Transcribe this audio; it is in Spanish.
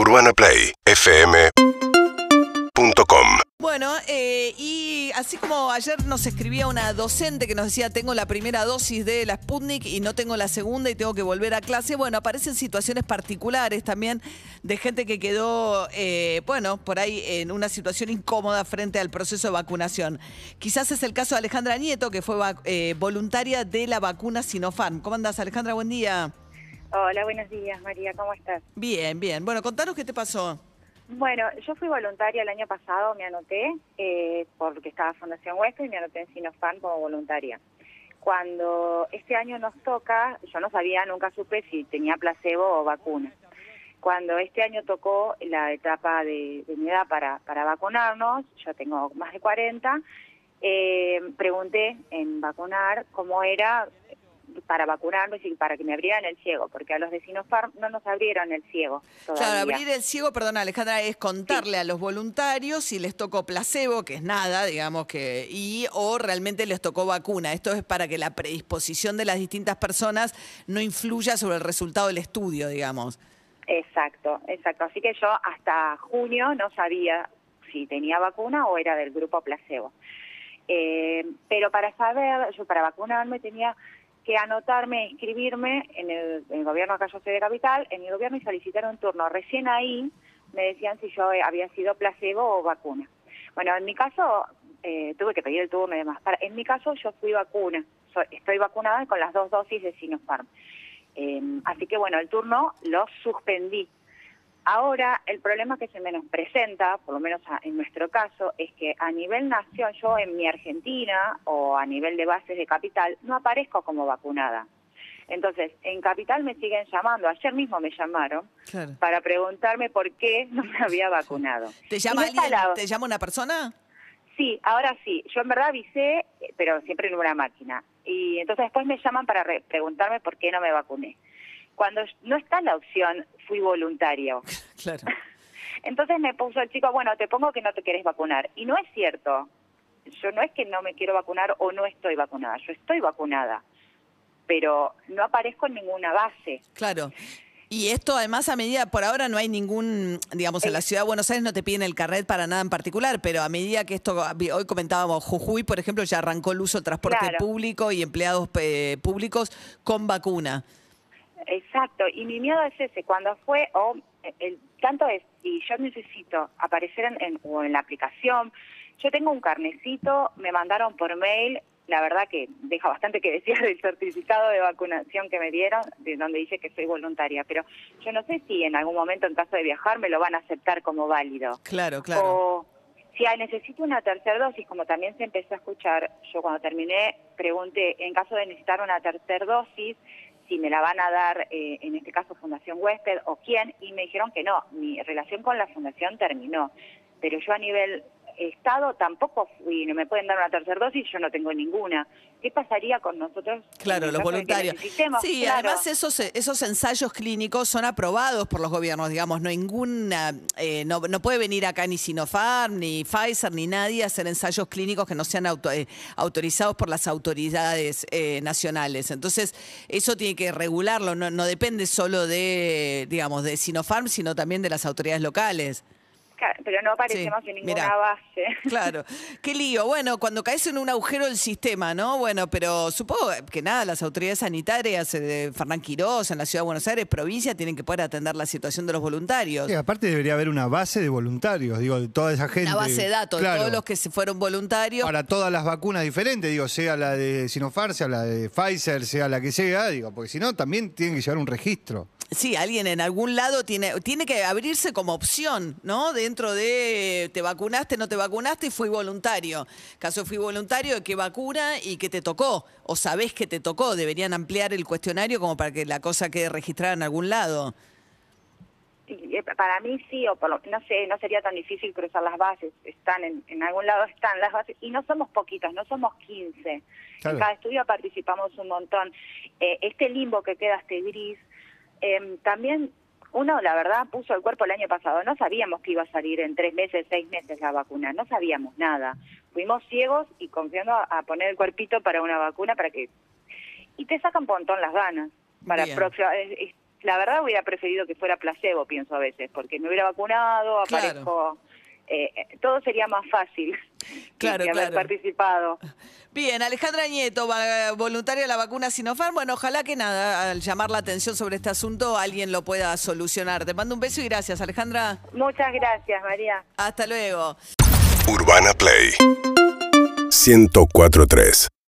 UrbanaPlayFM.com Bueno, eh, y así como ayer nos escribía una docente que nos decía tengo la primera dosis de la Sputnik y no tengo la segunda y tengo que volver a clase, bueno, aparecen situaciones particulares también de gente que quedó, eh, bueno, por ahí en una situación incómoda frente al proceso de vacunación. Quizás es el caso de Alejandra Nieto, que fue eh, voluntaria de la vacuna Sinopharm. ¿Cómo andás, Alejandra? Buen día. Hola, buenos días, María, ¿cómo estás? Bien, bien. Bueno, contanos qué te pasó. Bueno, yo fui voluntaria el año pasado, me anoté, eh, porque estaba Fundación Huesca y me anoté en Sinofan como voluntaria. Cuando este año nos toca, yo no sabía, nunca supe si tenía placebo o vacuna. Cuando este año tocó la etapa de, de mi edad para, para vacunarnos, yo tengo más de 40, eh, pregunté en vacunar cómo era para vacunarme y para que me abrieran el ciego, porque a los de Sinopharm no nos abrieron el ciego todavía. Claro, abrir el ciego, perdón Alejandra, es contarle a los voluntarios si les tocó placebo, que es nada, digamos que, y o realmente les tocó vacuna. Esto es para que la predisposición de las distintas personas no influya sobre el resultado del estudio, digamos. Exacto, exacto. Así que yo hasta junio no sabía si tenía vacuna o era del grupo placebo. Eh, pero para saber, yo para vacunarme tenía que anotarme, inscribirme en el, gobierno acá yo soy de Capital, en el gobierno y solicitar un turno. Recién ahí me decían si yo eh, había sido placebo o vacuna. Bueno, en mi caso eh, tuve que pedir el turno y demás. Para, en mi caso yo fui vacuna, So- estoy vacunada con las dos dosis de Sinopharm. Eh, así que bueno, el turno lo suspendí. Ahora, el problema que se me nos presenta, por lo menos a- en nuestro caso, es que a nivel nación, yo en mi Argentina o a nivel de bases de capital, no aparezco como vacunada. Entonces, en capital me siguen llamando, ayer mismo me llamaron Claro. para preguntarme por qué no me había vacunado. ¿Te llama alguien? la- ¿Te llama una persona? Sí, ahora sí. Yo en verdad avisé, eh, pero siempre en una máquina. Y entonces después me llaman para re- preguntarme por qué no me vacuné. Cuando no está la opción, fui voluntario. Claro. Entonces me puso el chico, bueno, te pongo que no te querés vacunar. Y no es cierto. Yo no es que no me quiero vacunar o no estoy vacunada. Yo estoy vacunada. Pero no aparezco en ninguna base. Claro. Y esto además a medida, por ahora no hay ningún, digamos, en la ciudad de Buenos Aires no te piden el carnet para nada en particular, pero a medida que esto, hoy comentábamos, Jujuy, por ejemplo, ya arrancó el uso del transporte Claro. público y empleados eh, públicos con vacuna. Exacto, y mi miedo es ese, cuando fue, o el tanto es, si yo necesito aparecer en, en- o en la aplicación, yo tengo un carnecito, me mandaron por mail, la verdad que deja bastante que decir del certificado de vacunación que me dieron, de donde dice que soy voluntaria, pero yo no sé si en algún momento en caso de viajar me lo van a aceptar como válido. Claro, claro. O si necesito una tercera dosis, como también se empezó a escuchar, yo cuando terminé pregunté, en caso de necesitar una tercera dosis, si me la van a dar, eh, en este caso Fundación Huésped o quién, y me dijeron que no, mi relación con la Fundación terminó. Pero yo a nivel Estado tampoco fui, no me pueden dar una tercera dosis, yo no tengo ninguna. ¿Qué pasaría con nosotros? Claro, los voluntarios. Sí, Claro. además esos, esos ensayos clínicos son aprobados por los gobiernos, digamos, no ninguna, eh, no, no puede venir acá ni Sinopharm, ni Pfizer, ni nadie a hacer ensayos clínicos que no sean auto- eh, autorizados por las autoridades eh, nacionales. Entonces, eso tiene que regularlo, no, no depende solo de, digamos, de Sinopharm, sino también de las autoridades locales. Claro, Pero no aparecemos Sí, en ninguna mirá. base. Claro, qué lío. Bueno, cuando caes en un agujero del sistema, ¿no? Bueno, pero supongo que nada, las autoridades sanitarias eh, de Fernán Quirós, en la Ciudad de Buenos Aires, provincia, tienen que poder atender la situación de los voluntarios. Sí, aparte debería haber una base de voluntarios, digo, de toda esa gente. Una base de datos Claro, de todos los que se fueron voluntarios. Para todas las vacunas diferentes, digo, sea la de Sinopharm, sea la de Pfizer, sea la que sea, digo, porque si no, también tienen que llevar un registro. Sí, alguien en algún lado tiene, tiene que abrirse como opción, ¿no? Dentro de te vacunaste, no te vacunaste y fui voluntario. Caso fui voluntario de qué vacuna y qué te tocó. O sabés que te tocó. Deberían ampliar el cuestionario como para que la cosa quede registrada en algún lado. Eh, Para mí sí, o por lo, no sé, no sería tan difícil cruzar las bases. Están en, en algún lado están las bases y no somos poquitos, no somos 15. Claro. En cada estudio participamos un montón. Eh, este limbo que queda, este gris, eh, también uno, la verdad, puso el cuerpo el año pasado. No sabíamos que iba a salir en tres meses, seis meses la vacuna. No sabíamos nada. Fuimos ciegos y confiando a, a poner el cuerpito para una vacuna para que... Y te sacan un montón las ganas para próxima... la verdad hubiera preferido que fuera placebo, pienso a veces, porque me hubiera vacunado, Claro. aparezco, eh, eh, todo sería más fácil Claro, que haber claro. participado. Bien, Alejandra Nieto, voluntaria de la vacuna Sinopharm. Bueno, ojalá que nada, al llamar la atención sobre este asunto, alguien lo pueda solucionar. Te mando un beso y gracias, Alejandra. Muchas gracias, María. Hasta luego. Urbana Play 1043